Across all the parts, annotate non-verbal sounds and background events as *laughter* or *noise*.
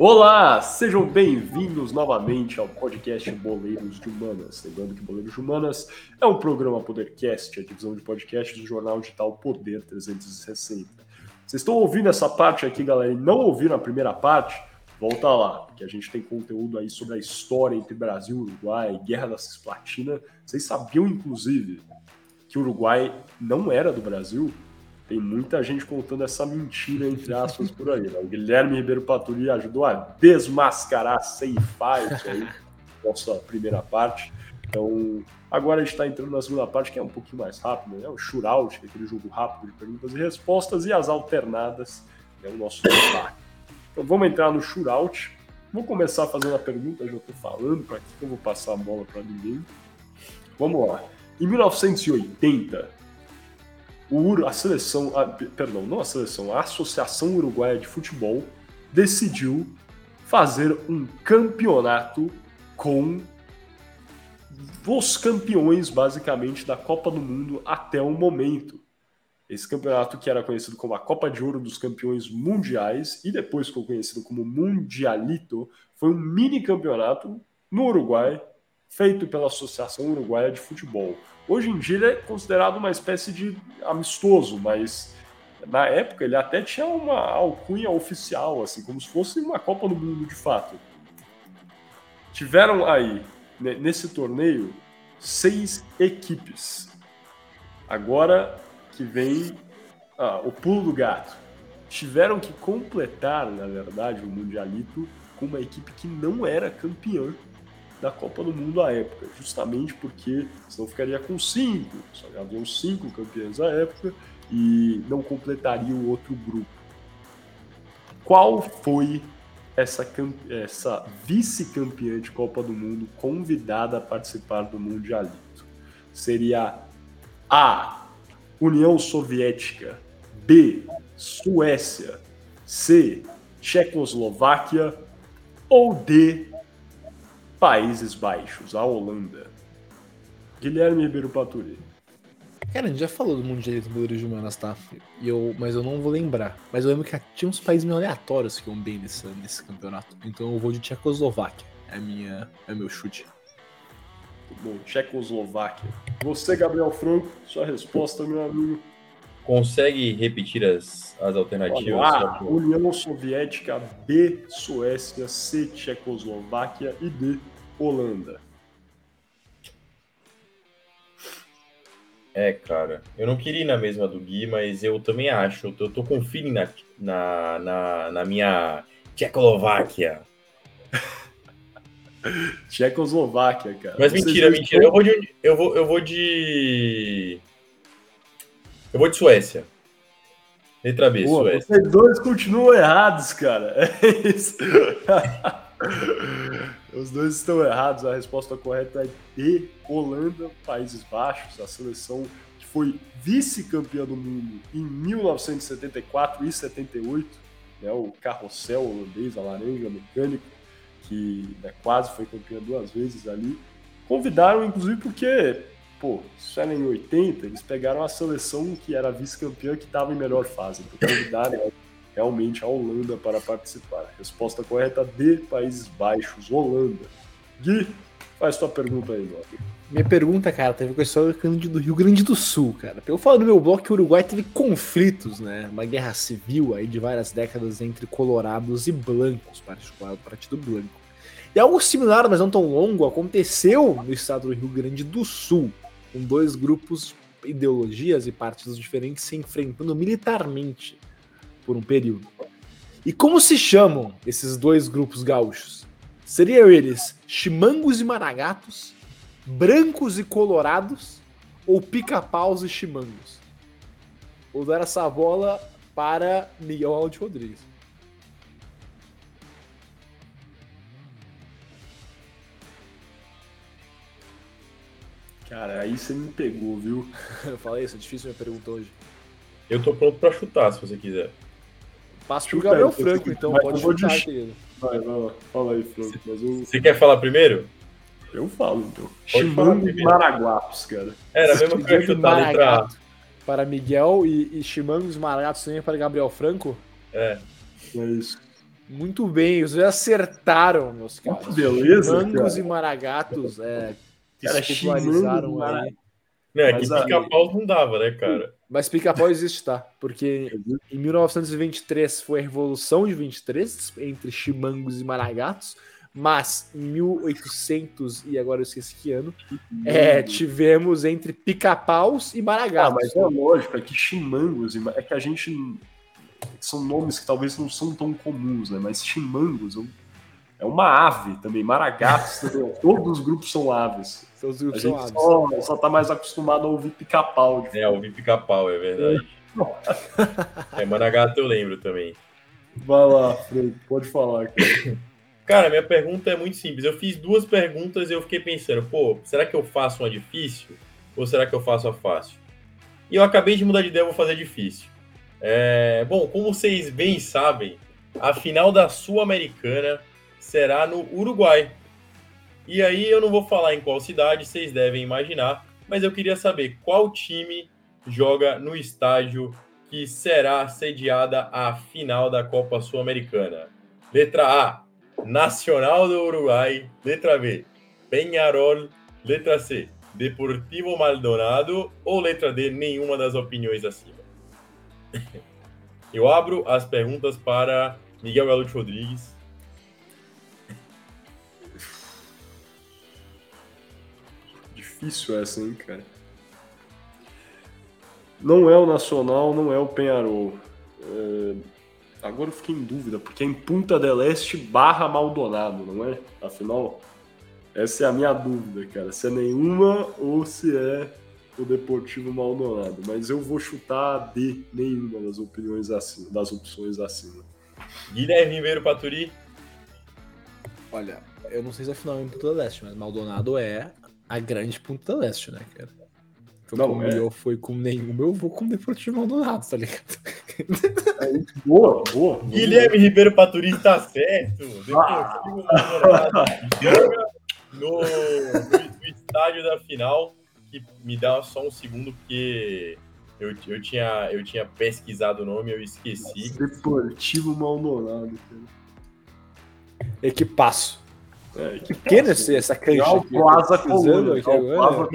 Olá, sejam bem-vindos novamente ao podcast Boleiros de Humanas. Lembrando que Boleiros de Humanas é um programa Podercast, a divisão de podcast do jornal digital Poder 360. Vocês estão ouvindo essa parte aqui, galera, e não ouviram a primeira parte? Volta lá, que a gente tem conteúdo aí sobre a história entre Brasil e Uruguai, Guerra da Cisplatina. Vocês sabiam, inclusive, que o Uruguai não era do Brasil? Tem muita gente contando essa mentira, entre aspas, por aí. Né? O Guilherme Ribeiro Paturi ajudou a desmascarar, ceifar isso aí, nossa primeira parte. Então, agora a gente está entrando na segunda parte, que é um pouquinho mais rápido, né? O shootout, é aquele jogo rápido de perguntas e respostas, e as alternadas, é o nosso debate. Então, vamos entrar no shootout. Vou começar fazendo a pergunta, já estou falando, para que eu vou passar a bola para ninguém. Vamos lá. Em 1980, o, a seleção, a, perdão, não a seleção, a Associação Uruguaia de Futebol decidiu fazer um campeonato com os campeões, basicamente, da Copa do Mundo até o momento. Esse campeonato que era conhecido como a Copa de Ouro dos Campeões Mundiais e depois ficou conhecido como Mundialito, foi um mini campeonato no Uruguai, feito pela Associação Uruguaia de Futebol. Hoje em dia ele é considerado uma espécie de amistoso, mas na época ele até tinha uma alcunha oficial, assim, como se fosse uma Copa do Mundo de fato. Tiveram aí, nesse torneio, seis equipes. Agora que vem ah, o pulo do gato. Tiveram que completar, na verdade, o Mundialito com uma equipe que não era campeã da Copa do Mundo à época, justamente porque senão ficaria com cinco, só haviam cinco campeões à época e não completaria o outro grupo. Qual foi essa, essa vice-campeã de Copa do Mundo convidada a participar do Mundialito? Seria A. União Soviética, B. Suécia, C. Tchecoslováquia ou D. Países Baixos, a Holanda. Guilherme Ribeiro Paturi. Cara, a gente já falou do Mundial de Goleiros de Humanas, tá? E eu, mas eu não vou lembrar. Mas eu lembro que tinha uns países meio aleatórios que iam bem nesse, nesse campeonato. Então eu vou de Tchecoslováquia. É, minha, é meu chute. Bom, Tchecoslováquia. Você, Gabriel Franco, sua resposta, meu amigo. Consegue repetir as, as alternativas? A. União Soviética, B. Suécia, C. Tchecoslováquia e D. Holanda. É, cara, eu não queria ir na mesma do Gui, mas eu também acho. Eu tô com feeling na, na, na, na minha Tchecoslováquia. *laughs* Tchecoslováquia, cara. Mas mentira, mentira. Eu vou de. Eu vou, eu vou de. Eu vou de Suécia. Letra B, Pô, Suécia. Vocês dois continuam errados, cara. *laughs* É isso. Os dois estão errados. A resposta correta é D, Holanda, Países Baixos, a seleção que foi vice-campeã do mundo em 1974 e 78, né, o carrossel holandês, a laranja mecânico, que né, quase foi campeã duas vezes ali. Convidaram, inclusive, porque pô, isso era em 80, eles pegaram a seleção que era vice-campeã que estava em melhor fase. Então convidaram realmente a Holanda para participar. Resposta correta D, Países Baixos, Holanda. Gui, faz tua pergunta aí, meu. Minha pergunta, cara, teve com a história do Rio Grande do Sul, cara. Eu falo no meu bloco que o Uruguai teve conflitos, né? Uma guerra civil aí de várias décadas entre colorados e blancos, particular do Partido Branco. E algo similar, mas não tão longo, aconteceu no estado do Rio Grande do Sul com dois grupos, ideologias e partidos diferentes se enfrentando militarmente por um período. E como se chamam esses dois grupos gaúchos? Seriam eles chimangos e maragatos, brancos e colorados ou pica-paus e chimangos? Vou dar essa bola para Miguel Aldi Rodrigues. Cara, aí você me pegou, viu? *laughs* Eu falei isso, é difícil minha pergunta hoje. Eu tô pronto pra chutar, se você quiser. Passa pro Gabriel Franco, então, pode chutar, de... querido. Vai, vai lá. Fala aí, Franco. Mas eu... Você quer falar primeiro? Eu falo, então. Chimango e Maraguapos, cara. Era mesmo que eu ia chutar a letra Para Miguel e, e Chimangos Maragatos também para Gabriel Franco? É. É isso. Muito bem, os acertaram, meus caros. Beleza, Mangos cara. e maragatos é, Cara, popularizaram aí. Não, é Mas que pica-pau não dava, né, cara? Mas pica-pau existe, tá? Porque em 1923 foi a Revolução de 23 entre chimangos e maragatos, mas em 1800 e agora eu esqueci que ano, é, tivemos entre pica-paus e Ah, maragatos. mas é lógico, é que chimangos, e ma- é que a gente. São nomes que talvez não são tão comuns, né? Mas chimangos é um- é uma ave também, maragatos também. *laughs* Todos os grupos são aves. São os A grupos gente são aves. só, só tá mais acostumado a ouvir pica-pau. É, ouvi pica-pau, é verdade. *laughs* É, Managato eu lembro também. Vai lá, Fred, pode falar. Cara. *coughs* Cara, minha pergunta é muito simples. Eu fiz duas perguntas e eu fiquei pensando, pô, será que eu faço uma difícil ou será que eu faço a fácil? E eu acabei de mudar de ideia, eu vou fazer difícil. É, bom, como vocês bem sabem, a final da Sul-Americana será no Uruguai. E aí eu não vou falar em qual cidade, vocês devem imaginar, mas eu queria saber qual time joga no estádio que será sediada a final da Copa Sul-Americana. Letra A, Nacional do Uruguai. Letra B, Penharol. Letra C, Deportivo Maldonado. Ou letra D, nenhuma das opiniões acima. *laughs* Eu abro as perguntas para Miguel Galute Rodrigues. Difícil essa, hein, cara. Não é o Nacional, não é o Penharol. É, Agora eu fiquei em dúvida, porque é em Punta del Este barra Maldonado, não é? Afinal, essa é a minha dúvida, cara. Se é nenhuma ou se é o Deportivo Maldonado. Mas eu vou chutar D, nenhuma das opiniões acima, das opções acima. Guilherme Ribeiro Paturi. Olha, eu não sei se é final em Punta del Este, mas Maldonado é a grande Punta del Este, né, cara? Foi Não, como é. eu fui com nenhum, eu vou com o Deportivo Maldonado, tá ligado? *laughs* Boa, boa. Guilherme Ribeiro Paturi está certo. Ah. Deportivo Maldonado no, no, no estádio da final. Que me dá só um segundo, porque eu, eu, tinha, eu tinha pesquisado o nome, eu esqueci. Deportivo Maldonado, cara. Equipaço. É, que Pequena esse- essa cancha É aqui. Plaza aqui é agora. Plaza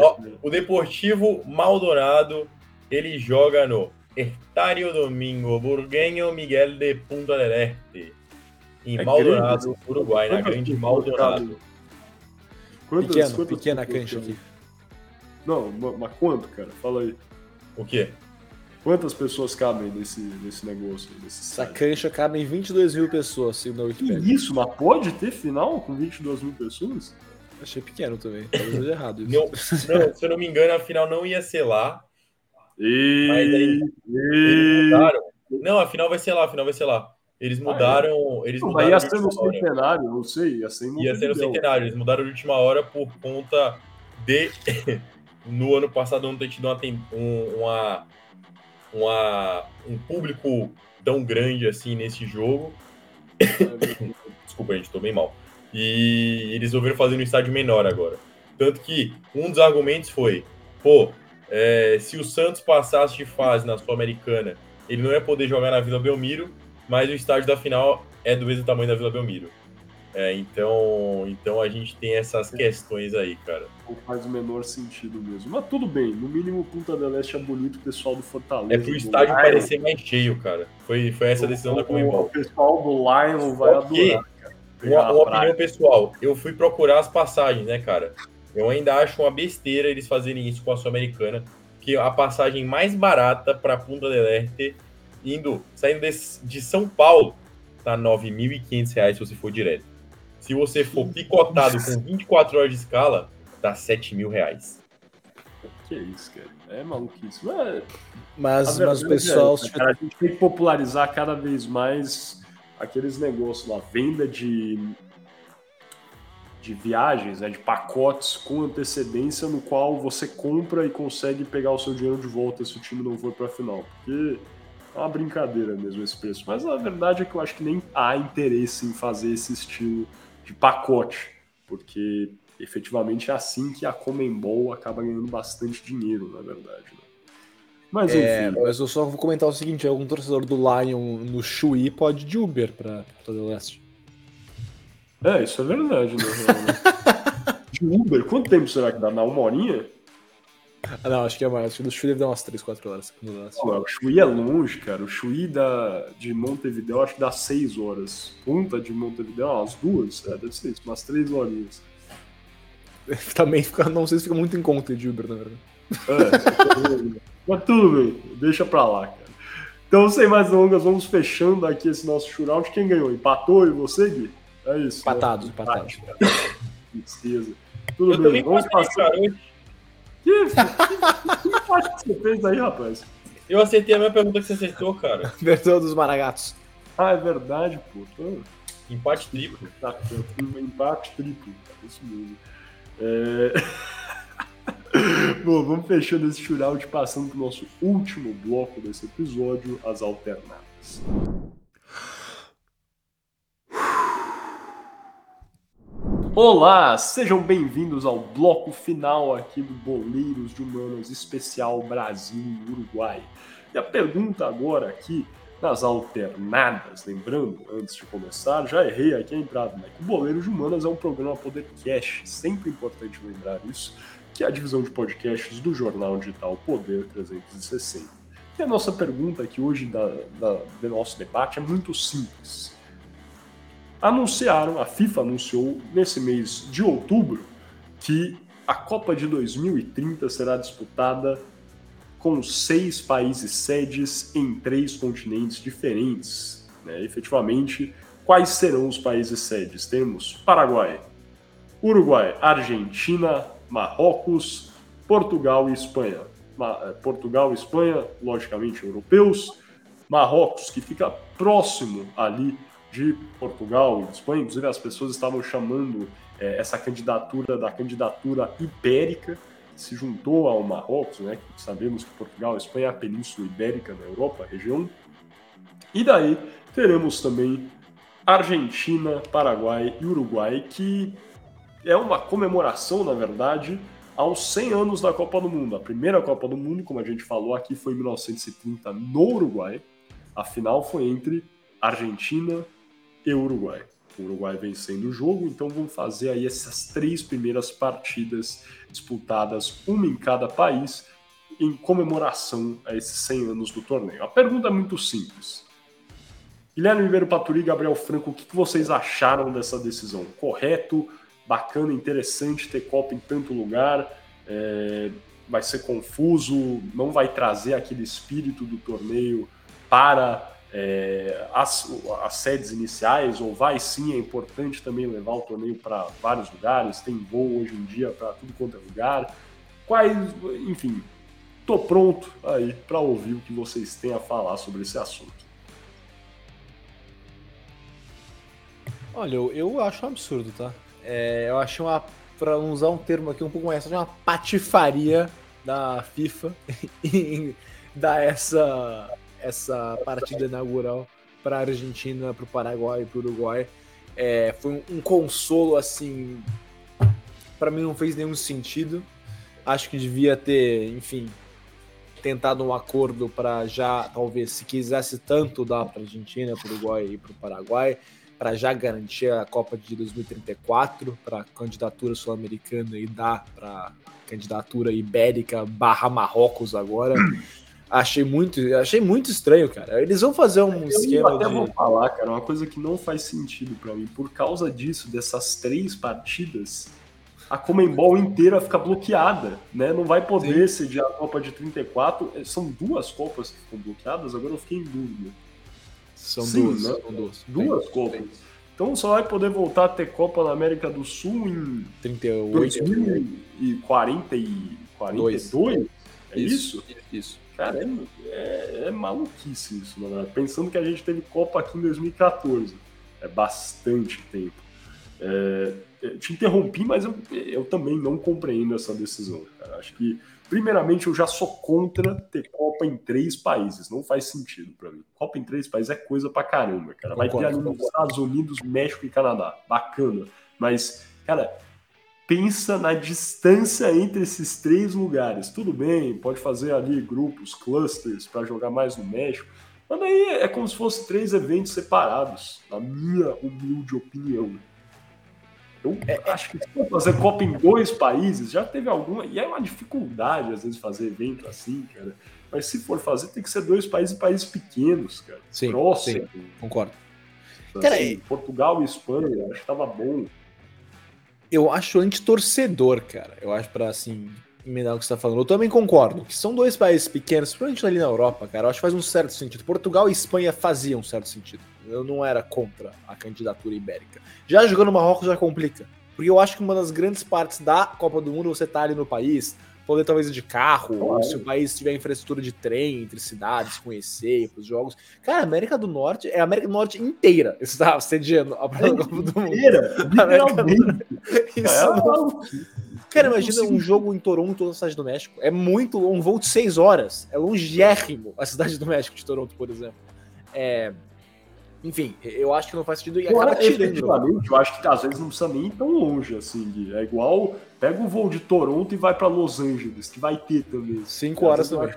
Ó, cara. O Deportivo Maldonado, ele joga no Estádio Domingo Burgueño Miguel de Punta del Este. Em É Maldonado, grande, Uruguai, na grande Maldonado. Quantas- Pequeno, quantas pequena cancha aqui. Não, ma- mas quanto, cara? Fala aí. O quê? Quantas pessoas cabem nesse, nesse negócio? Nesse Essa cancha cabe em 22 mil pessoas, segundo a Que Wikipedia. isso? Mas pode ter final com 22 mil pessoas? Achei pequeno também. Talvez errado isso. Não, não, se eu não me engano, a final não ia ser lá. E... Mas aí- Eles mudaram. Não, a final vai ser lá, a final vai ser lá. Eles mudaram. Eles Não, mudaram mas ia ser no centenário, não sei, ia ser em Ia ser no centenário. Eles mudaram de última hora por conta de *laughs* no ano passado não ter tido uma, um, uma, uma- um público tão grande assim nesse jogo. *coughs* Desculpa, gente, tô bem mal. E eles resolveram fazer no estádio menor agora. Tanto que um dos argumentos foi: pô, é, se o Santos passasse de fase na Sul-Americana, ele não ia poder jogar na Vila Belmiro, mas o estádio da final é do mesmo tamanho da Vila Belmiro. É, então, então a gente tem essas questões aí, cara. Não faz o menor sentido mesmo. Mas tudo bem, no mínimo Punta del Este é bonito, o pessoal do Fortaleza. É pro estádio Lion, parecer mais cheio, cara. Foi, foi essa decisão da Comembol. o pessoal do Lion vai adorar, cara. Uma, uma opinião pessoal, eu fui procurar as passagens, né, cara? Eu ainda acho uma besteira eles fazerem isso com a Sul-Americana, que a passagem mais barata para Punta del Este, indo, saindo de, de São Paulo, tá 9.500 reais se você for direto. Se você for picotado com 24 horas de escala, dá 7 mil reais. Que isso, cara. É maluquice. Mas, Mas, mas o verdade pessoal. é cara, a gente tem que popularizar cada vez mais aqueles negócios lá, venda de, de viagens, né, de pacotes com antecedência, no qual você compra e consegue pegar o seu dinheiro de volta se o time não for para a final. Porque é uma brincadeira mesmo esse preço. Mas a verdade é que eu acho que nem há interesse em fazer esse estilo de pacote, porque efetivamente é assim que a Comembol acaba ganhando bastante dinheiro, na verdade. né? Mas É, enfim, mas eu só vou comentar o seguinte: algum torcedor do Lion no Chuí pode ir de Uber Porto do Leste. é, isso é verdade, né? *laughs* De Uber, quanto tempo será que dá? Na uma horinha? Ah, não, acho que é mais. Acho que do Chuí deve dar umas 3, 4 horas. Não, o Chuí é longe, cara. O Chuí da, de Montevideo acho que dá seis horas. Punta de Montevideo, umas duas? É, deve ser isso, umas três horinhas. *laughs* Também fica, não sei se fica muito em conta de Uber, na verdade. É, mas tudo bem, deixa pra lá, cara. Então, sem mais delongas, vamos fechando aqui esse nosso shootout. Quem ganhou? Empatou e você, Gui? É isso. Empatados, né? empatados. Tristeza. Tudo Eu bem, vamos passar. cara. Que, que, que empate que você fez aí, rapaz? Eu acertei a mesma pergunta que você acertou, cara. *laughs* Versão dos Maragatos. Ah, é verdade, pô. Empate triplo. Tá, um empate triplo, cara, isso mesmo. É... *laughs* Bom, vamos fechando esse shootout passando para o nosso último bloco desse episódio, as alternadas. Olá, sejam bem-vindos ao bloco final aqui do Boleiros de Humanas Especial Brasil e Uruguai. A pergunta agora aqui nas alternadas, lembrando, antes de começar, já errei aqui a entrada, né? O Boleiros de Humanas é um programa Podercast, sempre importante lembrar isso, que é a divisão de podcasts do jornal digital Poder 360. E a nossa pergunta aqui hoje da, da- do nosso debate é muito simples. Anunciaram, a FIFA anunciou nesse mês de outubro que a Copa de 2030 será disputada com seis países sedes em três continentes diferentes. Né? Efetivamente, quais serão os países sedes? Temos Paraguai, Uruguai, Argentina, Marrocos, Portugal e Espanha. Eh, Portugal e Espanha, logicamente europeus. Marrocos, que fica próximo ali de Portugal e Espanha. Inclusive, as pessoas estavam chamando eh, essa candidatura da candidatura ibérica, que se juntou ao Marrocos, né? Que sabemos que Portugal Espanha é a península ibérica na Europa, região. E daí teremos também Argentina, Paraguai e Uruguai, que é uma comemoração, na verdade, aos 100 anos da Copa do Mundo. A primeira Copa do Mundo, como a gente falou aqui, foi em 1930 no Uruguai. A final foi entre Argentina e Uruguai. O Uruguai vencendo o jogo, então vão fazer aí essas três primeiras partidas disputadas, uma em cada país, em comemoração a esses 100 anos do torneio. A pergunta é muito simples. Guilherme Ribeiro Paturi e Gabriel Franco, o que vocês acharam dessa decisão? Correto? Bacana, interessante ter Copa em tanto lugar? É, vai ser confuso? Não vai trazer aquele espírito do torneio para é, as, as sedes iniciais? Ou vai sim? É importante também levar o torneio para vários lugares? Tem voo hoje em dia para tudo quanto é lugar? Quais, enfim, tô pronto aí para ouvir o que vocês têm a falar sobre esse assunto. Olha, eu, eu acho um absurdo, tá? É, eu acho uma. Pra usar um termo aqui um pouco mais, uma patifaria da FIFA *laughs* em dar essa, essa partida inaugural para a Argentina, para o Paraguai e para o Uruguai. É, foi um, um consolo, assim. Para mim não fez nenhum sentido. Acho que devia ter, enfim, tentado um acordo para já, talvez, se quisesse tanto dar para a Argentina, para o Uruguai e para o Paraguai para já garantir a Copa de 2034 para candidatura sul-americana e dar para candidatura ibérica barra Marrocos agora. Achei muito, achei muito estranho, cara. Eles vão fazer um Eu esquema até de vou falar, cara, uma coisa que não faz sentido pra mim. Por causa disso, dessas três partidas, a Comembol inteira fica bloqueada, né? Não vai poder sediar a Copa de 34. São duas Copas que ficam bloqueadas, agora eu fiquei em dúvida. são Sim, duas, né? são duas, Duas Tem- Copas. Então só vai poder voltar a ter Copa na América do Sul em 38. 2040 e 42? É isso? Isso. Cara, é, é, é maluquice isso, verdade. Pensando que a gente teve Copa aqui em 2014. É bastante tempo. É, eu te interrompi, mas eu, eu também não compreendo essa decisão. Cara. Acho que, primeiramente, eu já sou contra ter Copa em três países. Não faz sentido pra mim. Copa em três países é coisa pra caramba, cara. Vai ter ali nos. Estados Unidos, México e Canadá. Bacana. Mas, cara, pensa na distância entre esses três lugares. Tudo bem, pode fazer ali grupos, clusters para jogar mais no México, mas daí é como se fossem três eventos separados, na minha humilde opinião. Eu é, acho que se for fazer Copa em dois países, já teve alguma. E é uma dificuldade, às vezes, fazer evento assim, cara. Mas se for fazer, tem que ser dois países países pequenos, cara. Sim, próximos. Sim, concordo. Assim, Portugal e Espanha, acho que tava bom eu acho anti-torcedor, cara. Eu acho para assim, emendar o que você tá falando. Eu também concordo que são dois países pequenos, principalmente ali na Europa, cara. Eu acho que faz um certo sentido. Portugal e Espanha faziam um certo sentido. Eu não era contra a candidatura ibérica. Já jogando Marrocos já complica. Porque eu acho que uma das grandes partes da Copa do Mundo você tá ali no país, poder talvez ir de carro, ou se o país tiver infraestrutura de trem entre cidades, conhecer para os jogos. Cara, a América do Norte é a América do Norte inteira *laughs* está sediando a Copa do Mundo. Inteira, literalmente. Isso é não... Cara, imagina um jogo em Toronto, na cidade do México. É muito um voo de seis horas. É longérrimo a cidade do México de Toronto, por exemplo. É, enfim, eu acho que não faz sentido e acaba tirando. Eu acho que às vezes não precisa nem ir tão longe assim. É igual pega o voo de Toronto e vai para Los Angeles, que vai ter também. Cinco horas também.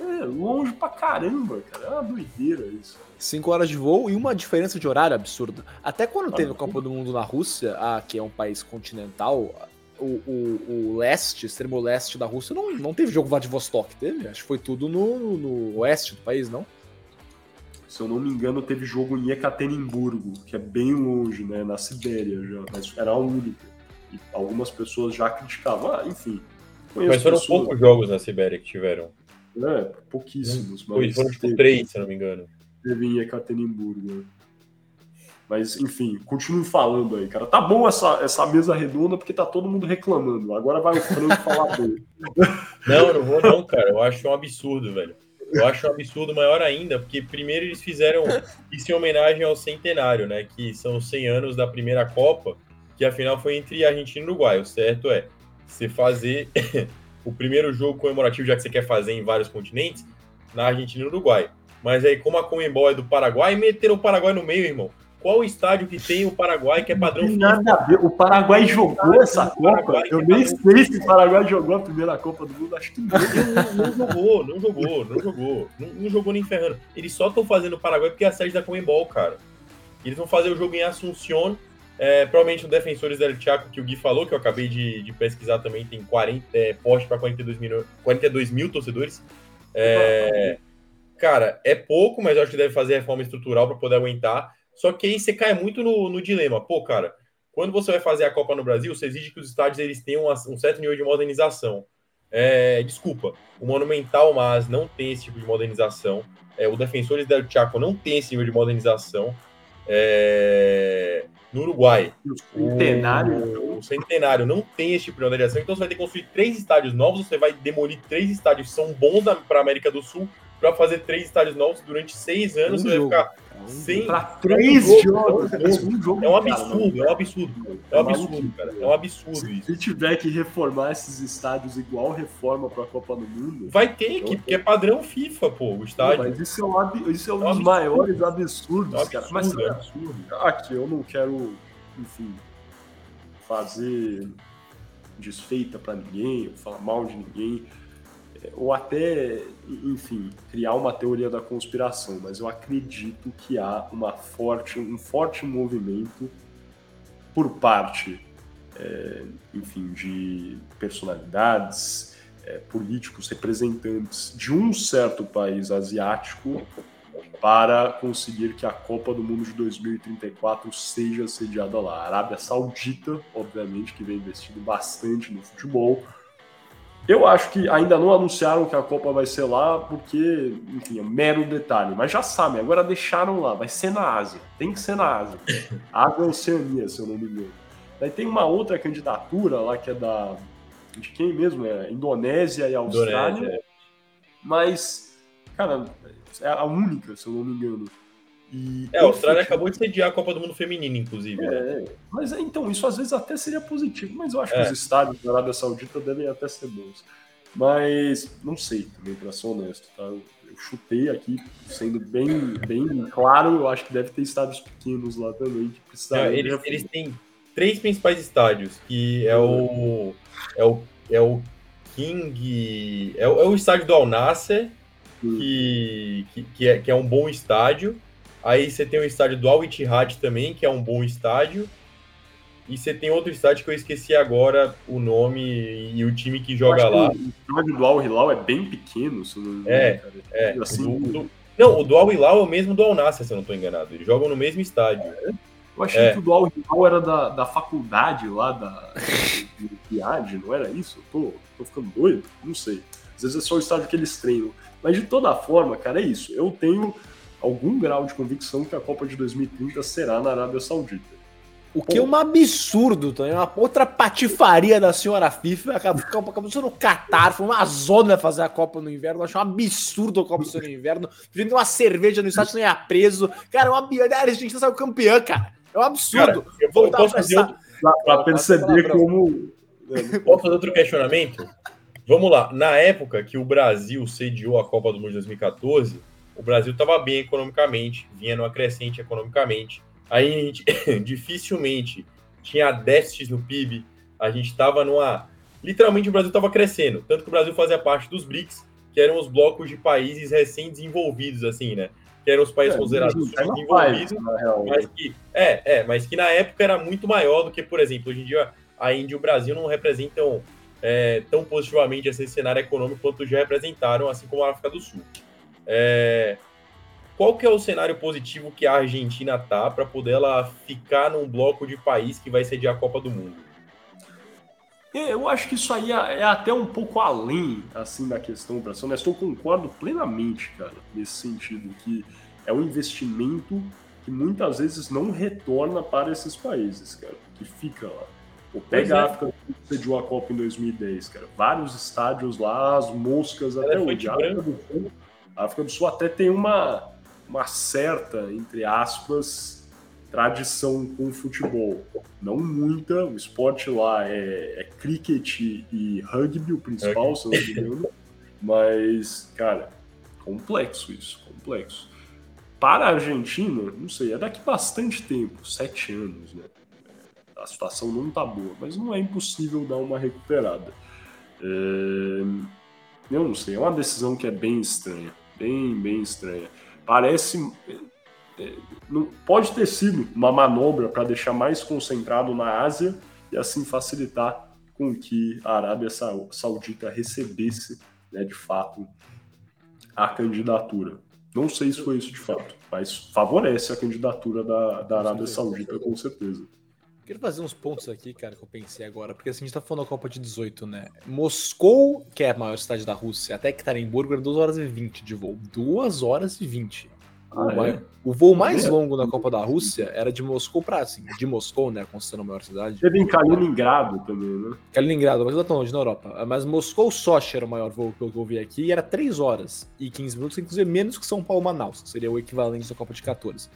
É, longe pra caramba, cara. É uma doideira isso. Cinco horas de voo e uma diferença de horário absurda. Até quando ah, teve a Copa do Mundo na Rússia, ah, que é um país continental, o, o, o, leste, extremo leste da Rússia, não, não teve jogo Vladivostok, teve? Acho que foi tudo no, no oeste do país, não? Se eu não me engano, teve jogo em Ekaterimburgo, que é bem longe, né, na Sibéria já, mas era a única. E algumas pessoas já criticavam, ah, enfim. Mas foram pessoas... poucos jogos na Sibéria que tiveram. É, pouquíssimos. Mas foram tipo teve, três, se não me engano. Teve em Ekaterimburgo. Né? Mas, enfim, continue falando aí, cara. Tá bom essa, essa mesa redonda porque tá todo mundo reclamando. Agora vai o Franco falar dele. *laughs* Não, não vou não, cara. Eu acho um absurdo, velho. Eu acho um absurdo maior ainda, porque primeiro eles fizeram isso em homenagem ao centenário, né? Que são os 100 anos da primeira Copa, que afinal foi entre Argentina e Uruguai. O certo é você fazer *laughs* o primeiro jogo comemorativo, já que você quer fazer em vários continentes, na Argentina e Uruguai. Mas aí, como a Comembol é do Paraguai, meteram o Paraguai no meio, irmão. Qual estádio que tem o Paraguai que é padrão não nada a ver. O Paraguai jogou essa Copa. Eu é nem sei se o Paraguai jogou a primeira Copa do Mundo. Acho que não. não, jogou, não jogou, não jogou. Não, não jogou nem ferrando. Eles só estão fazendo o Paraguai porque é a sede da Comembol, cara. Eles vão fazer o jogo em Assunción. É, provavelmente o Defensores del Chaco, que o Gui falou, que eu acabei de, de pesquisar também, tem 40, é, poste para 42 mil, 42 mil torcedores. É, cara, é pouco, mas eu acho que deve fazer reforma estrutural para poder aguentar. Só que aí você cai muito no, no, dilema. Pô, cara, quando você vai fazer a Copa no Brasil, você exige que os estádios eles tenham um certo nível de modernização. É, desculpa, o Monumental Mas não tem esse tipo de modernização. É, o Defensores del Chaco não tem esse nível de modernização. É, no Uruguai. O Centenário. O, o Centenário não tem esse tipo de modernização. Então você vai ter que construir três estádios novos. Você vai demolir três estádios que são bons para a América do Sul para fazer três estádios novos durante seis anos. Um você jogo. vai ficar sem. Pra três um jogos. É um absurdo, é um absurdo. É um absurdo, cara. É um absurdo isso. Se tiver que reformar esses estádios igual reforma para a Copa do Mundo. Vai ter que, porque é padrão FIFA, pô, o estádio. Mas isso é um, isso é um, é um dos absurdo. maiores absurdos, é absurdo, cara. Mas é absurdo. Aqui eu não quero, enfim, fazer desfeita para ninguém, falar mal de ninguém ou até, enfim, criar uma teoria da conspiração, mas eu acredito que há uma forte, um forte movimento por parte, é, enfim, de personalidades, é, políticos, representantes de um certo país asiático para conseguir que a Copa do Mundo de 2034 seja sediada lá. A Arábia Saudita, obviamente, que vem investindo bastante no futebol, eu acho que ainda não anunciaram que a Copa vai ser lá, porque, enfim, é mero detalhe. Mas já sabem, agora deixaram lá, vai ser na Ásia. Tem que ser na Ásia. Ásia Oceania, se eu não me engano. Daí tem uma outra candidatura lá que é da. De quem mesmo? É Indonésia e Austrália. Indonésia. É. Mas, cara, é a única, se eu não me engano. E, é, a Austrália acabou de sediar a Copa do Mundo Feminino, inclusive. Né? É, né? mas então, isso às vezes até seria positivo, mas eu acho é. que os estádios da Arábia Saudita devem até ser bons. Mas não sei também, para ser honesto, tá? Eu chutei aqui, sendo bem, bem claro, eu acho que deve ter estádios pequenos lá também que. É, eles, eles, têm três principais estádios, que é o é o, é o King, é o, é o estádio do Al Nasser, que, que, que, é, que é um bom estádio. Aí você tem o estádio do Al Ittihad também, que é um bom estádio. E você tem outro estádio que eu esqueci agora o nome e o time que joga lá. O estádio do Al Hilal é bem pequeno, se não É, é. Assim, do, do, não, o do Al Hilal é o mesmo do Al Nasser, se eu não estou enganado. Eles jogam no mesmo estádio. É? Eu achei é. que o do Al Hilal era da, da faculdade lá da Riad, não era isso? Eu tô, tô ficando doido? Não sei. Às vezes é só o estádio que eles treinam. Mas de toda forma, cara, é isso. Eu tenho algum grau de convicção que a Copa de 2030 será na Arábia Saudita. O que é um absurdo, Tony. Uma outra patifaria da senhora FIFA. Acabou, acabou sendo no Qatar. Foi uma zona fazer a Copa no inverno. Eu acho um absurdo a Copa ser no inverno. Podia uma cerveja no estádio sem ia preso. Cara, é uma a Argentina saiu campeã, cara. É um absurdo. Cara, eu, vou, eu posso fazer pra perceber como. Posso fazer outro questionamento? Vamos lá. Na época que o Brasil sediou a Copa do Mundo de 2014, o Brasil estava bem economicamente, vinha numa crescente economicamente Aí a gente *coughs* dificilmente tinha déficits no PIB, a gente estava numa. Literalmente o Brasil estava crescendo, tanto que o Brasil fazia parte dos BRICS, que eram os blocos de países recém-desenvolvidos, assim, né? Que eram os países é, considerados desenvolvidos, mas que, é, é, mas que na época era muito maior do que, por exemplo, hoje em dia a Índia e o Brasil não representam é, tão positivamente esse cenário econômico quanto já representaram, assim como a África do Sul. É, qual que é o cenário positivo que a Argentina tá para poder ela ficar num bloco de país que vai sediar a Copa do Mundo? É, eu acho que isso aí é, é até um pouco além assim da questão para ser honesto. Eu concordo plenamente, cara, nesse sentido que é um investimento que muitas vezes não retorna para esses países, cara, que fica lá. Pega é. a África que sediou a Copa em 2010, cara. Vários estádios lá, as moscas até hoje. A África, do Sul, a África do Sul até tem uma uma certa, entre aspas, tradição com o futebol. Não muita, o esporte lá é, é cricket e rugby, o principal, se não me engano. Mas, cara, complexo isso, complexo. Para a Argentina, não sei, é daqui bastante tempo, sete anos, né? A situação não tá boa, mas não é impossível dar uma recuperada. É... Eu não sei, é uma decisão que é bem estranha, bem, bem estranha parece. É, pode ter sido uma manobra para deixar mais concentrado na Ásia e assim facilitar com que a Arábia Saudita recebesse, né, de fato, a candidatura. Não sei se foi isso de fato, mas favorece a candidatura da, da Arábia Saudita, com certeza. Quero fazer uns pontos aqui, cara, que eu pensei agora, porque assim, a gente tá falando da Copa de 18, né? Moscou, que é a maior cidade da Rússia, até Ekaterinburgo era 2 horas e 20 de voo. 2 horas e 20. Ah, o, é? o, voo mais longo na Copa da Rússia era de Moscou para assim, de Moscou, né, considerando a maior cidade. Teve em Kaliningrado também, né? Kaliningrado, mas não tão longe na Europa. Mas Moscou Sochi era o maior voo que eu vi aqui e era 3 horas e 15 minutos, inclusive menos que São Paulo Manaus, que seria o equivalente da Copa de 14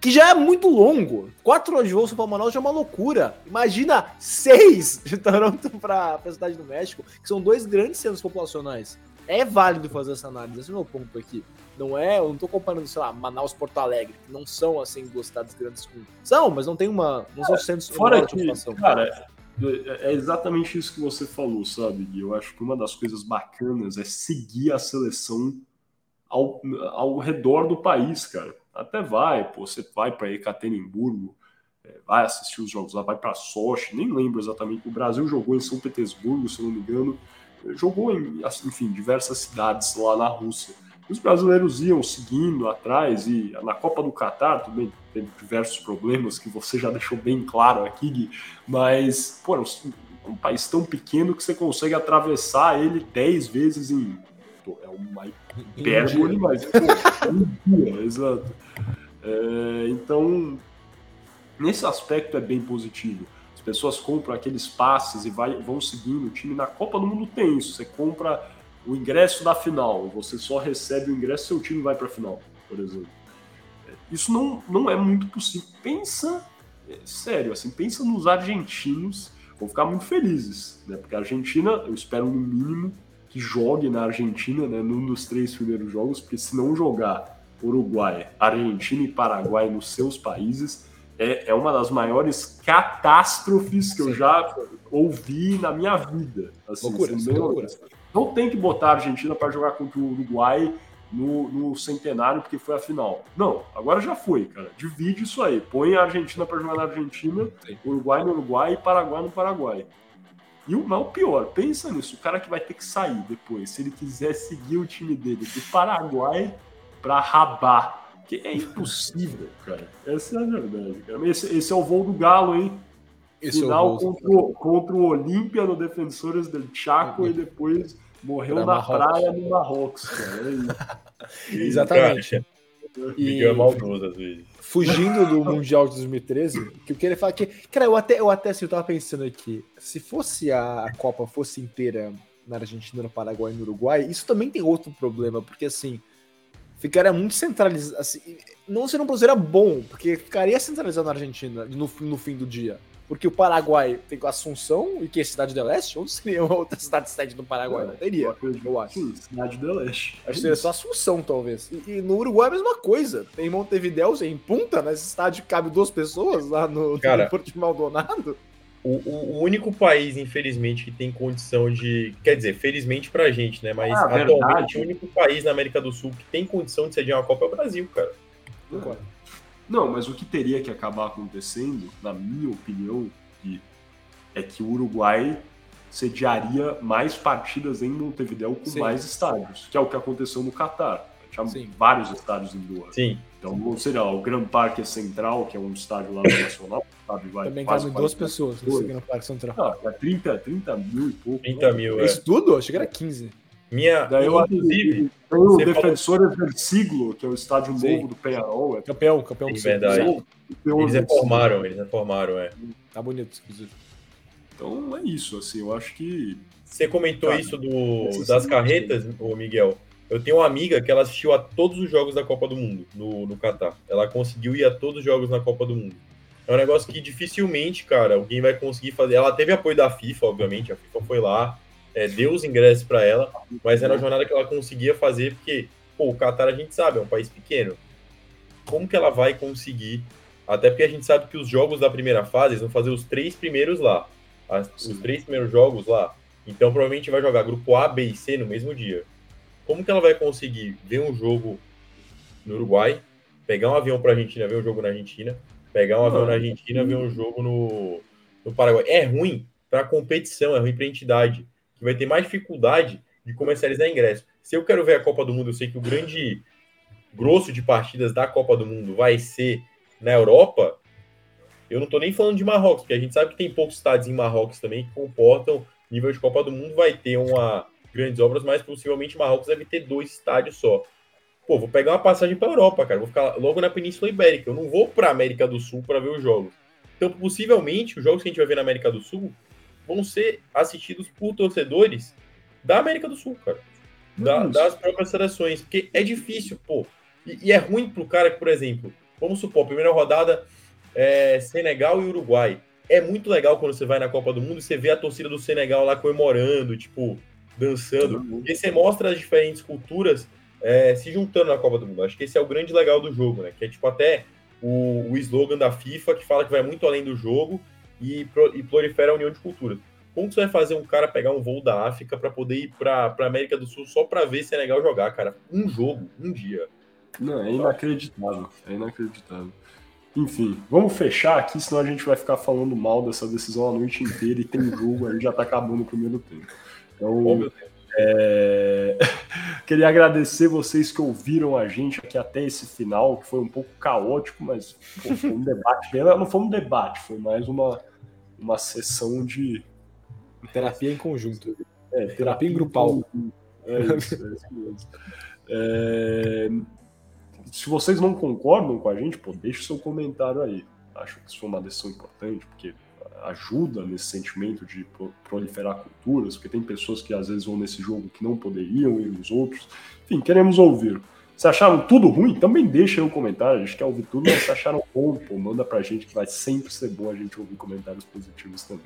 que já é muito longo. Quatro horas de voo Paulo Manaus já é uma loucura. Imagina seis *laughs* de Toronto para a cidade do México, que são dois grandes centros populacionais. É válido fazer essa análise, esse é o meu ponto aqui. Não é, eu não tô comparando, sei lá, Manaus Porto Alegre, que não são assim duas cidades grandes com. São, mas não tem uma. Não são centros fora de população. Cara, é exatamente isso que você falou, sabe, Gui? Eu acho que uma das coisas bacanas é seguir a seleção ao, ao redor do país, cara até vai, pô, você vai para Ekaterimburgo, é, vai assistir os jogos lá, vai para Sochi, nem lembro exatamente. O Brasil jogou em São Petersburgo, se não me engano, jogou em, enfim, diversas cidades lá na Rússia. Os brasileiros iam seguindo atrás e na Copa do Catar também teve diversos problemas que você já *laughs* deixou bem claro aqui, Gui, mas, pô, é um país tão pequeno que você consegue atravessar ele dez vezes em. É uma hipérbole, mas pô, dia, *laughs* exato. É, então, nesse aspecto é bem positivo. As pessoas compram aqueles passes e vai, vão seguindo o time. Na Copa do Mundo tem isso. Você compra o ingresso da final, você só recebe o ingresso e seu time vai para a final, por exemplo. É, isso não, não é muito possível. Pensa, é, sério, assim, pensa nos argentinos, vão ficar muito felizes, né? Porque a Argentina, eu espero no mínimo que jogue na Argentina, né, num dos três primeiros jogos, porque se não jogar Uruguai, Argentina e Paraguai nos seus países, é, é uma das maiores catástrofes que eu já ouvi na minha vida. Assim, Loucura, bem loucura. Não tem que botar a Argentina para jogar contra o Uruguai no, no centenário porque foi a final. Não, agora já foi, cara. Divide isso aí. Põe a Argentina para jogar na Argentina, Sim. Uruguai no Uruguai e Paraguai no Paraguai. E o não pior, pensa nisso, o cara que vai ter que sair depois, se ele quiser seguir o time dele do Paraguai para Rabat. Que é impossível, cara. Essa é a verdade, cara. Esse, esse é o voo do Galo, hein? Esse é o Final voo- contra, o- contra o Olímpia no Defensores del Chaco e depois morreu Pra na Marrocos. praia no Marrocos, cara. É isso. *laughs* Exatamente. Cara, E- Miguel é maldoso às vezes. fugindo do Mundial de 2013, que eu queria falar que. Cara, eu até, eu até assim, eu tava pensando aqui, se fosse a, Copa fosse inteira na Argentina, no Paraguai e no Uruguai, isso também tem outro problema, porque assim, ficaria muito centralizado. Assim, não seria um processo bom, porque ficaria centralizado na Argentina no, no fim do dia. Porque o Paraguai tem Assunção e que é Cidade do Leste? Onde seria uma outra cidade sede do Paraguai? Não teria, eu acho. Sim, Cidade do Leste. Acho que seria só Assunção, talvez. E, e no Uruguai é a mesma coisa. Tem Montevidéu, em Punta, nesse estádio que cabe duas pessoas lá no, Cara. no Porto de Maldonado. O, o- o único país, infelizmente, que tem condição de. Quer dizer, felizmente pra gente, né? Mas Ah, atualmente verdade. o único país na América do Sul que tem condição de sediar uma Copa é o Brasil, cara. Não, mas o que teria que acabar acontecendo, na minha opinião, Gui, é que o Uruguai sediaria mais partidas em Montevideo com Sim. mais estádios, que é o que aconteceu no Catar. Tinha Sim. vários estádios indoor. Sim. Então, sei lá, o Gran Parque Central, que é um estádio lá no *coughs* Nacional, sabe, vai Também quase duas 40 pessoas nesse no Parque Central. Ah, é 30, 30 mil e pouco. 30 né? mil, é. Isso tudo? Achei que era 15. Minha. Daí eu inclusive, Tem o Defensores del Siglo, que é o estádio Sim. novo do Penharol. É Campeão, campeão do verdade. Eles o- reformaram, eles reformaram, é. Tá bonito, inclusive. Então é isso, assim, eu acho que. Você comentou Cara, isso do, esse das sim. carretas, ô Miguel. Eu tenho uma amiga que ela assistiu a todos os jogos da Copa do Mundo no, no Catar. Ela conseguiu ir a todos os jogos na Copa do Mundo. É um negócio que dificilmente, cara, alguém vai conseguir fazer. Ela teve apoio da FIFA, obviamente. A FIFA foi lá, é, deu os ingressos para ela, mas era uma jornada que ela conseguia fazer, porque, pô, o Catar a gente sabe, é um país pequeno. Como que ela vai conseguir? Até porque a gente sabe que os jogos da primeira fase eles vão fazer os três primeiros lá. As- os três primeiros jogos lá. Então provavelmente vai jogar grupo A, B e C no mesmo dia. Como que ela vai conseguir ver um jogo no Uruguai, pegar um avião para Argentina, ver um jogo na Argentina, pegar um avião na Argentina, ver um jogo no, no Paraguai? É ruim para competição, é ruim para entidade, que vai ter mais dificuldade de comercializar ingresso. Se eu quero ver a Copa do Mundo, eu sei que o grande grosso de partidas da Copa do Mundo vai ser na Europa. Eu não tô nem falando de Marrocos, porque a gente sabe que tem poucos estádios em Marrocos também que comportam nível de Copa do Mundo. Vai ter uma grandes obras, mas possivelmente Marrocos deve ter dois estádios só. Pô, vou pegar uma passagem para Europa, cara. Vou ficar logo na Península Ibérica. Eu não vou para América do Sul para ver os jogos. Então, possivelmente, os jogos que a gente vai ver na América do Sul vão ser assistidos por torcedores da América do Sul, cara. Da- das próprias seleções. Porque é difícil, pô. E, e é ruim pro cara que, por exemplo, vamos supor, primeira rodada é Senegal e Uruguai. É muito legal quando você vai na Copa do Mundo e você vê a torcida do Senegal lá comemorando, tipo, dançando. Porque você mostra as diferentes culturas é, se juntando na Copa do Mundo. Acho que esse é o grande legal do jogo, né? Que é tipo até o, o slogan da FIFA que fala que vai muito além do jogo e, pro- e prolifera a união de culturas. Como que você vai fazer um cara pegar um voo da África para poder ir para América do Sul só para ver Senegal jogar, cara? Um jogo, um dia. Não, é inacreditável. É inacreditável. Enfim, vamos fechar aqui, senão a gente vai ficar falando mal dessa decisão a noite inteira e tem jogo, aí já tá acabando o primeiro tempo. Então, Oh. É, Queria agradecer vocês que ouviram a gente aqui até esse final, que foi um pouco caótico, mas pô, foi um debate. Não foi um debate, foi mais uma, uma sessão de Terapia em conjunto. é, Terapia em grupal. É isso, é isso mesmo. É, Se vocês não concordam com a gente, pô, deixe seu comentário aí. Acho que isso foi uma decisão importante, porque ajuda nesse sentimento de pro- proliferar culturas, porque tem pessoas que às vezes vão nesse jogo que não poderiam ir nos outros. Enfim, queremos ouvir. Se acharam tudo ruim, também deixa aí o comentário. A gente quer ouvir tudo, mas se acharam bom, pô, manda pra gente que vai sempre ser bom a gente ouvir comentários positivos também.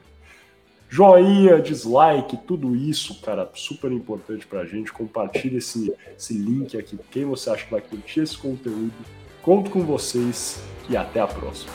Joinha, dislike, tudo isso, cara, super importante pra gente. Compartilhe esse, esse link aqui. Quem você acha que vai curtir esse conteúdo, Conto com vocês e até a próxima.